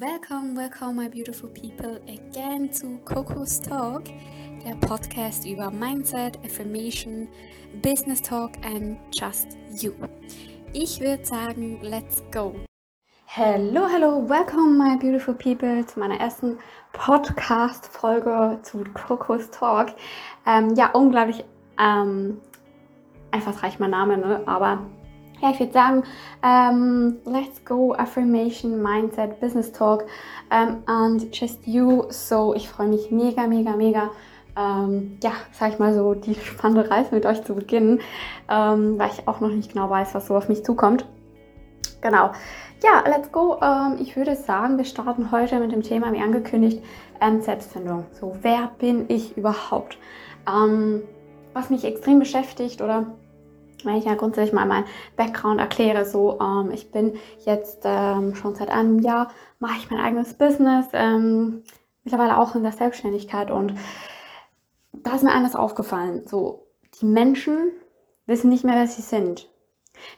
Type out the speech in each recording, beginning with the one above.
Welcome, welcome, my beautiful people, again to Coco's Talk, der Podcast über Mindset, Affirmation, Business Talk and Just You. Ich würde sagen, let's go. Hello, hello, welcome, my beautiful people, zu meiner ersten Podcast-Folge zu Coco's Talk. Ähm, ja, unglaublich ähm, einfallsreich mein Name, ne? aber ja, ich würde sagen, ähm, let's go Affirmation, Mindset, Business Talk ähm, and just you. So, ich freue mich mega, mega, mega. Ähm, ja, sag ich mal so, die spannende Reise mit euch zu beginnen, ähm, weil ich auch noch nicht genau weiß, was so auf mich zukommt. Genau. Ja, let's go. Ähm, ich würde sagen, wir starten heute mit dem Thema, wie angekündigt, Selbstfindung. So, wer bin ich überhaupt? Ähm, was mich extrem beschäftigt oder wenn ich ja grundsätzlich mal meinen Background erkläre, so ähm, ich bin jetzt ähm, schon seit einem Jahr, mache ich mein eigenes Business, ähm, mittlerweile auch in der Selbstständigkeit und da ist mir eines aufgefallen, so die Menschen wissen nicht mehr, wer sie sind.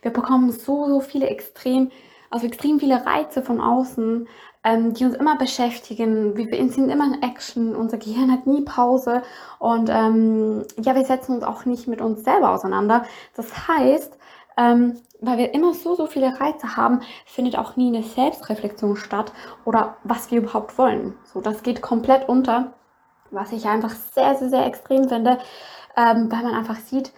Wir bekommen so, so viele extrem, also extrem viele Reize von außen, ähm, die uns immer beschäftigen. Wir sind immer in Action, unser Gehirn hat nie Pause und ähm, ja, wir setzen uns auch nicht mit uns selber auseinander. Das heißt, ähm, weil wir immer so, so viele Reize haben, findet auch nie eine Selbstreflexion statt oder was wir überhaupt wollen. So, das geht komplett unter, was ich einfach sehr, sehr, sehr extrem finde, ähm, weil man einfach sieht,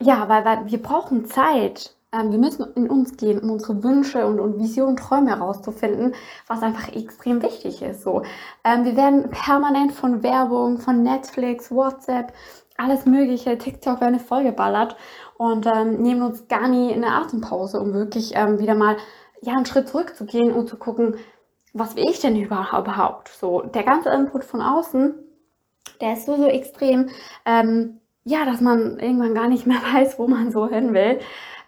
ja, weil, weil wir brauchen Zeit, wir müssen in uns gehen, um unsere Wünsche und, und Visionen, Träume herauszufinden, was einfach extrem wichtig ist. So, ähm, wir werden permanent von Werbung, von Netflix, WhatsApp, alles Mögliche, TikTok werden vollgeballert und ähm, nehmen uns gar nie eine Atempause, um wirklich ähm, wieder mal ja einen Schritt zurückzugehen und zu gucken, was will ich denn überhaupt? So, der ganze Input von außen, der ist so, so extrem, ähm, ja, dass man irgendwann gar nicht mehr weiß, wo man so hin will.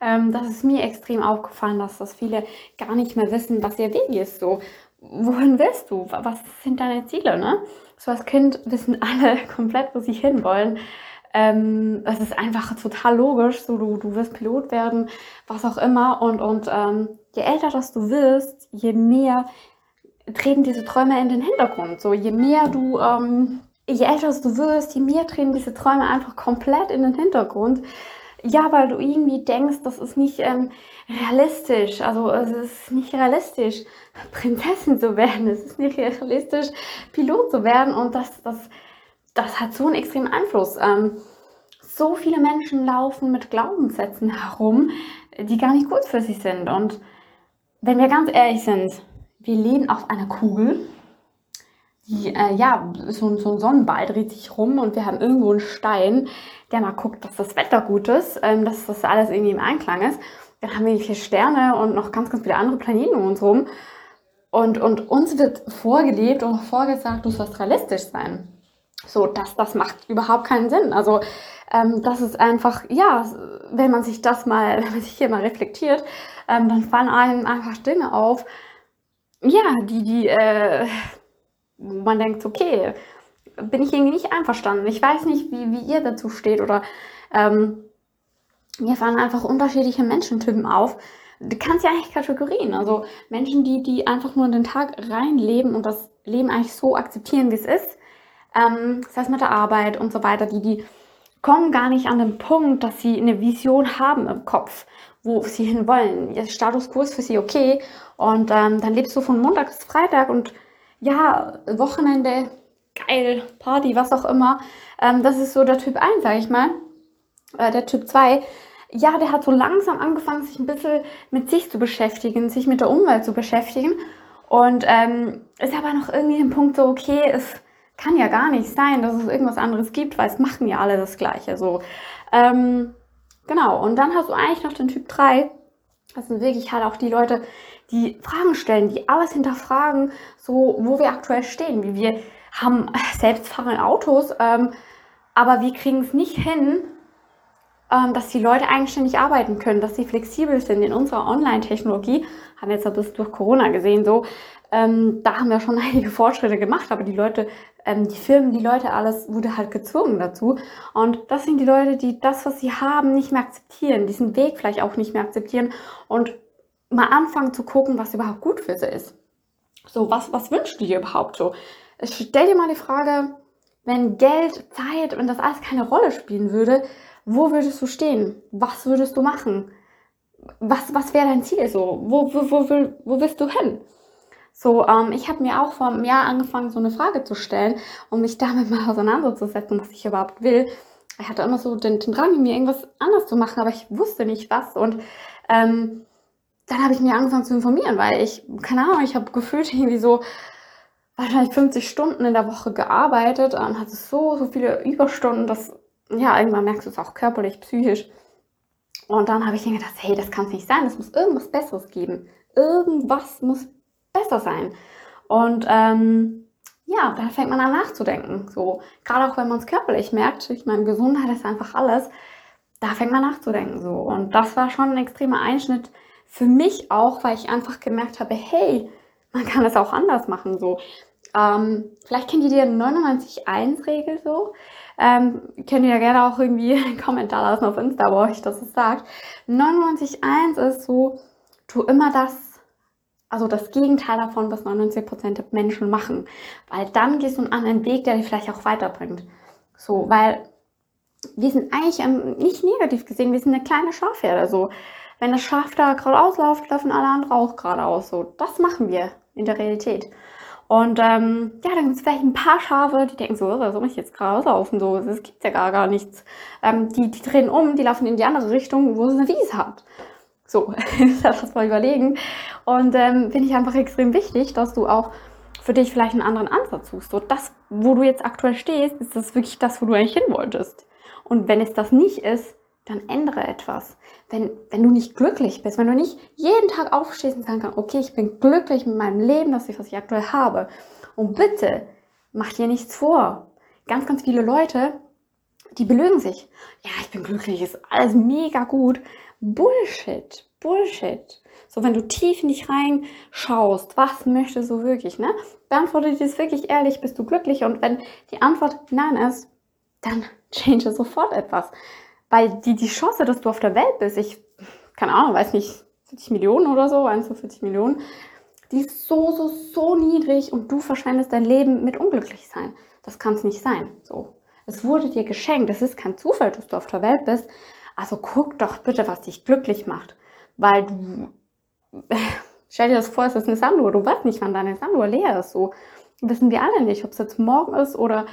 Ähm, das ist mir extrem aufgefallen, dass das viele gar nicht mehr wissen, was ihr Weg ist. So, wohin willst du? Was sind deine Ziele? Ne? So als Kind wissen alle komplett, wo sie hinwollen. Ähm, es ist einfach total logisch. So, du, du wirst Pilot werden, was auch immer. Und, und ähm, je älter das du wirst, je mehr treten diese Träume in den Hintergrund. So, je mehr du ähm, je älter du wirst, je mehr treten diese Träume einfach komplett in den Hintergrund. Ja, weil du irgendwie denkst, das ist nicht ähm, realistisch. Also es ist nicht realistisch, Prinzessin zu werden. Es ist nicht realistisch, Pilot zu werden. Und das, das, das hat so einen extremen Einfluss. Ähm, so viele Menschen laufen mit Glaubenssätzen herum, die gar nicht gut für sie sind. Und wenn wir ganz ehrlich sind, wir leben auf einer Kugel die, äh, ja, so, so ein Sonnenball dreht sich rum und wir haben irgendwo einen Stein, der mal guckt, dass das Wetter gut ist, ähm, dass das alles irgendwie im Einklang ist. Dann haben wir vier Sterne und noch ganz, ganz viele andere Planeten um uns rum. Und, und uns wird vorgelebt und vorgesagt, du sollst realistisch sein. So, das, das macht überhaupt keinen Sinn. Also, ähm, das ist einfach, ja, wenn man sich das mal, wenn man sich hier mal reflektiert, ähm, dann fallen einem einfach Dinge auf, ja, die, die, äh, wo man denkt, okay, bin ich irgendwie nicht einverstanden. Ich weiß nicht, wie, wie ihr dazu steht oder ähm, mir fallen einfach unterschiedliche Menschentypen auf. Du kannst ja eigentlich Kategorien, also Menschen, die, die einfach nur in den Tag reinleben und das Leben eigentlich so akzeptieren, wie es ist, ähm, das heißt mit der Arbeit und so weiter, die, die kommen gar nicht an den Punkt, dass sie eine Vision haben im Kopf, wo sie hin wollen. Ihr Status quo ist für sie okay und ähm, dann lebst du von Montag bis Freitag und ja, Wochenende, geil, Party, was auch immer. Ähm, das ist so der Typ 1, sag ich mal. Äh, der Typ 2, ja, der hat so langsam angefangen, sich ein bisschen mit sich zu beschäftigen, sich mit der Umwelt zu beschäftigen. Und ähm, ist aber noch irgendwie ein Punkt so, okay, es kann ja gar nicht sein, dass es irgendwas anderes gibt, weil es machen ja alle das Gleiche. So. Ähm, genau, und dann hast du eigentlich noch den Typ 3. Das sind wirklich halt auch die Leute, die Fragen stellen, die alles hinterfragen, so wo wir aktuell stehen. Wie wir haben selbstfahrende Autos, ähm, aber wir kriegen es nicht hin, ähm, dass die Leute eigenständig arbeiten können, dass sie flexibel sind in unserer Online-Technologie. Haben wir jetzt ein bisschen durch Corona gesehen, so. Ähm, da haben wir schon einige Fortschritte gemacht, aber die Leute, ähm, die Firmen, die Leute, alles wurde halt gezwungen dazu. Und das sind die Leute, die das, was sie haben, nicht mehr akzeptieren, diesen Weg vielleicht auch nicht mehr akzeptieren und mal anfangen zu gucken, was überhaupt gut für sie ist. So, was, was wünschst du dir überhaupt so? Stell dir mal die Frage, wenn Geld, Zeit, wenn das alles keine Rolle spielen würde, wo würdest du stehen? Was würdest du machen? Was, was wäre dein Ziel so? Wo, wo, wo, wo, wo willst du hin? So, ähm, ich habe mir auch vor einem Jahr angefangen, so eine Frage zu stellen, um mich damit mal auseinanderzusetzen, was ich überhaupt will. Ich hatte immer so den, den Drang, mir irgendwas anderes zu machen, aber ich wusste nicht was. Und ähm, dann habe ich mir angefangen zu informieren, weil ich, keine Ahnung, ich habe gefühlt irgendwie so wahrscheinlich 50 Stunden in der Woche gearbeitet und hatte so, so viele Überstunden, dass, ja, irgendwann merkst du es auch körperlich, psychisch. Und dann habe ich mir gedacht, hey, das kann es nicht sein, es muss irgendwas Besseres geben. Irgendwas muss besser sein. Und ähm, ja, dann fängt man an nachzudenken. So, gerade auch wenn man es körperlich merkt, ich meine, Gesundheit ist einfach alles, da fängt man nachzudenken. So. Und das war schon ein extremer Einschnitt für mich auch, weil ich einfach gemerkt habe, hey, man kann es auch anders machen. So. Ähm, vielleicht kennt ihr die 99-1-Regel so. Ähm, könnt ihr ja gerne auch irgendwie einen Kommentar lassen auf Insta, wo euch das sagt. 99-1 ist so, tu immer das, also das Gegenteil davon, was 99% der Menschen machen. Weil dann gehst du einen anderen Weg, der dich vielleicht auch weiterbringt. So, weil wir sind eigentlich ähm, nicht negativ gesehen, wir sind eine kleine Schafherde. So, wenn das Schaf da geradeaus läuft, laufen alle anderen auch geradeaus. So, das machen wir in der Realität. Und ähm, ja, dann gibt es vielleicht ein paar Schafe, die denken so, was soll ich jetzt geradeaus laufen? So, es gibt ja gar, gar nichts. Ähm, die, die drehen um, die laufen in die andere Richtung, wo es eine Wiese hat. So, das mal überlegen. Und ähm, finde ich einfach extrem wichtig, dass du auch für dich vielleicht einen anderen Ansatz suchst. So, das, wo du jetzt aktuell stehst, ist das wirklich das, wo du eigentlich hin wolltest. Und wenn es das nicht ist, dann ändere etwas. Wenn, wenn du nicht glücklich bist, wenn du nicht jeden Tag aufstehst und sagen kannst, okay, ich bin glücklich mit meinem Leben, das ist, was ich aktuell habe. Und bitte, mach dir nichts vor. Ganz, ganz viele Leute, die belügen sich. Ja, ich bin glücklich, ist alles mega gut. Bullshit, Bullshit. So, wenn du tief in dich reinschaust, was möchtest du wirklich, ne? Beantworte dir das wirklich ehrlich, bist du glücklich? Und wenn die Antwort nein ist, dann change sofort etwas. Weil die, die Chance, dass du auf der Welt bist, ich, keine Ahnung, weiß nicht, 40 Millionen oder so, 1 zu 40 Millionen, die ist so, so, so niedrig und du verschwendest dein Leben mit unglücklich sein. Das kann es nicht sein. So. Es wurde dir geschenkt. Es ist kein Zufall, dass du auf der Welt bist. Also guck doch bitte, was dich glücklich macht. Weil du, stell dir das vor, es ist eine Sanduhr. Du weißt nicht, wann deine Sanduhr leer ist. So wissen wir alle nicht, ob es jetzt morgen ist oder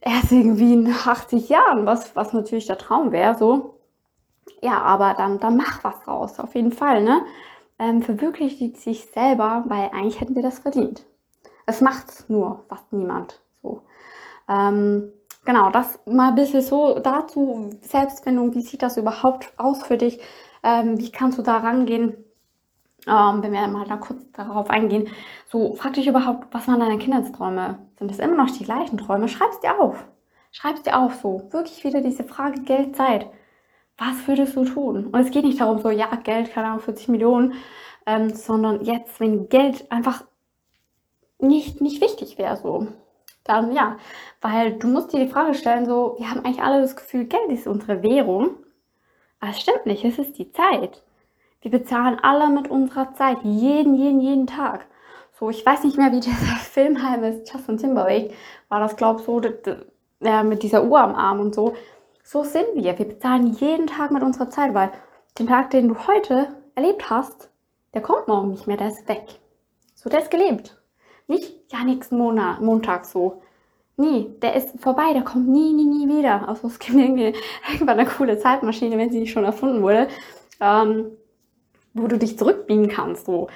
erst irgendwie in 80 Jahren, was, was natürlich der Traum wäre, so. Ja, aber dann, dann mach was raus, auf jeden Fall, ne? Ähm, verwirklicht sich selber, weil eigentlich hätten wir das verdient. Es macht nur fast niemand, so. Ähm, genau, das mal ein bisschen so dazu, Selbstfindung, wie sieht das überhaupt aus für dich? Ähm, wie kannst du da rangehen? Ähm, wenn wir mal da kurz darauf eingehen, so frag dich überhaupt, was waren deine Kindheitsträume? Sind das immer noch die gleichen Träume? Schreib's dir auf. Schreib's dir auf, so. Wirklich wieder diese Frage Geld, Zeit. Was würdest du tun? Und es geht nicht darum, so, ja, Geld, keine Ahnung, 40 Millionen, ähm, sondern jetzt, wenn Geld einfach nicht, nicht wichtig wäre, so. Dann ja, weil du musst dir die Frage stellen, so, wir haben eigentlich alle das Gefühl, Geld ist unsere Währung. Aber es stimmt nicht, es ist die Zeit. Wir bezahlen alle mit unserer Zeit, jeden, jeden, jeden Tag. So, ich weiß nicht mehr, wie dieser Film heißt, Justin Timberlake, war das, glaube ich, so, äh, mit dieser Uhr am Arm und so. So sind wir. Wir bezahlen jeden Tag mit unserer Zeit, weil den Tag, den du heute erlebt hast, der kommt morgen nicht mehr, der ist weg. So, der ist gelebt. Nicht, ja, nächsten Monat, Montag so. Nie, der ist vorbei, der kommt nie, nie, nie wieder. Also es gibt irgendwie irgendwann eine coole Zeitmaschine, wenn sie nicht schon erfunden wurde. Ähm, wo du dich zurückbiegen kannst. So.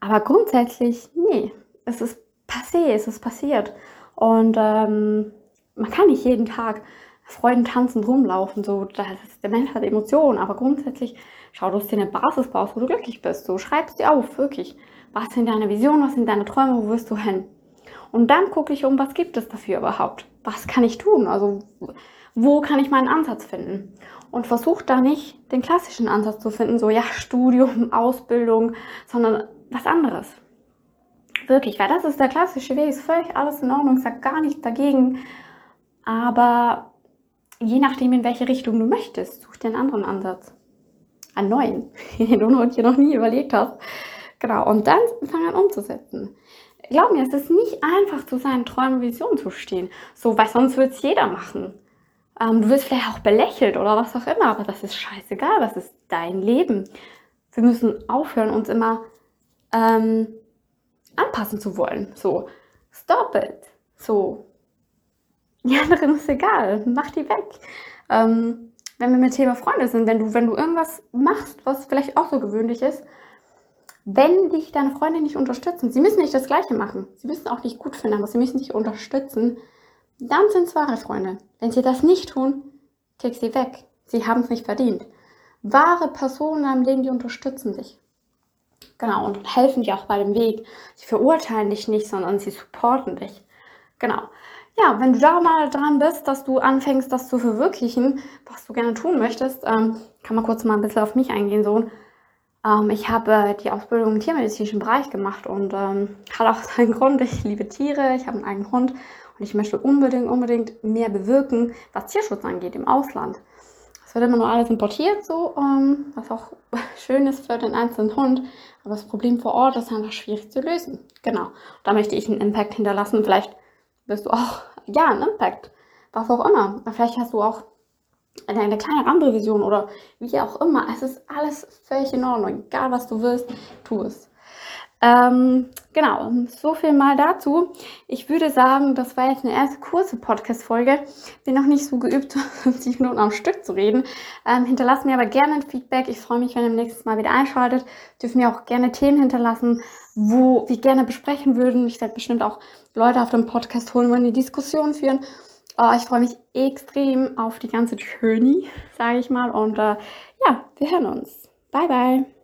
Aber grundsätzlich, nee, es ist passé, es ist passiert. Und ähm, man kann nicht jeden Tag Freuden tanzen rumlaufen. So, das ist, der Mensch hat Emotionen, aber grundsätzlich schau, dass du dir eine Basis baust, wo du glücklich bist. So schreibst dir auf, wirklich. Was sind deine Visionen, was sind deine Träume, wo wirst du hin? Und dann gucke ich um, was gibt es dafür überhaupt? Was kann ich tun? Also, wo kann ich meinen Ansatz finden? und versucht da nicht den klassischen Ansatz zu finden, so ja, Studium, Ausbildung, sondern was anderes. Wirklich, weil das ist der klassische Weg, ist völlig alles in Ordnung, sagt gar nichts dagegen. Aber je nachdem, in welche Richtung du möchtest, such dir einen anderen Ansatz. Einen neuen, den du dir noch nie überlegt hast. Genau, und dann fangen an umzusetzen. Glaub mir, es ist nicht einfach, zu seinen Träumen und Visionen zu stehen. So, weil sonst wird es jeder machen. Ähm, du wirst vielleicht auch belächelt oder was auch immer, aber das ist scheißegal, das ist dein Leben. Wir müssen aufhören, uns immer ähm, anpassen zu wollen. So, stop it. So, die anderen ist egal, mach die weg. Ähm, wenn wir mit Thema Freunde sind, wenn du, wenn du irgendwas machst, was vielleicht auch so gewöhnlich ist, wenn dich deine Freunde nicht unterstützen, sie müssen nicht das Gleiche machen, sie müssen auch nicht gut finden, aber sie müssen dich unterstützen, dann sind es wahre Freunde. Wenn sie das nicht tun, kick sie weg. Sie haben es nicht verdient. Wahre Personen in deinem Leben, die unterstützen dich. Genau, und helfen dir auch bei dem Weg. Sie verurteilen dich nicht, sondern sie supporten dich. Genau. Ja, wenn du da mal dran bist, dass du anfängst, das zu verwirklichen, was du gerne tun möchtest, ähm, kann man kurz mal ein bisschen auf mich eingehen. So, ähm, ich habe die Ausbildung im tiermedizinischen Bereich gemacht und ähm, hat auch seinen Grund. Ich liebe Tiere, ich habe einen eigenen Hund und ich möchte unbedingt, unbedingt mehr bewirken, was Tierschutz angeht im Ausland. Es wird immer nur alles importiert, so, ähm, was auch schön ist für den einzelnen Hund. Aber das Problem vor Ort ist einfach schwierig zu lösen. Genau. Da möchte ich einen Impact hinterlassen. Vielleicht wirst du auch, ja, einen Impact. Was auch immer. Vielleicht hast du auch eine kleine andere Vision oder wie auch immer. Es ist alles völlig in Ordnung. Egal was du willst, tu es. Ähm, genau, so viel mal dazu. Ich würde sagen, das war jetzt eine erste kurze Podcast-Folge. Bin noch nicht so geübt, 50 Minuten am Stück zu reden. Ähm, hinterlasst mir aber gerne ein Feedback. Ich freue mich, wenn ihr nächstes Mal wieder einschaltet. Dürfen mir auch gerne Themen hinterlassen, wo wir gerne besprechen würden. Ich werde bestimmt auch Leute auf dem Podcast holen, wollen die Diskussion führen. Oh, ich freue mich extrem auf die ganze Journey, sage ich mal. Und äh, ja, wir hören uns. Bye, bye.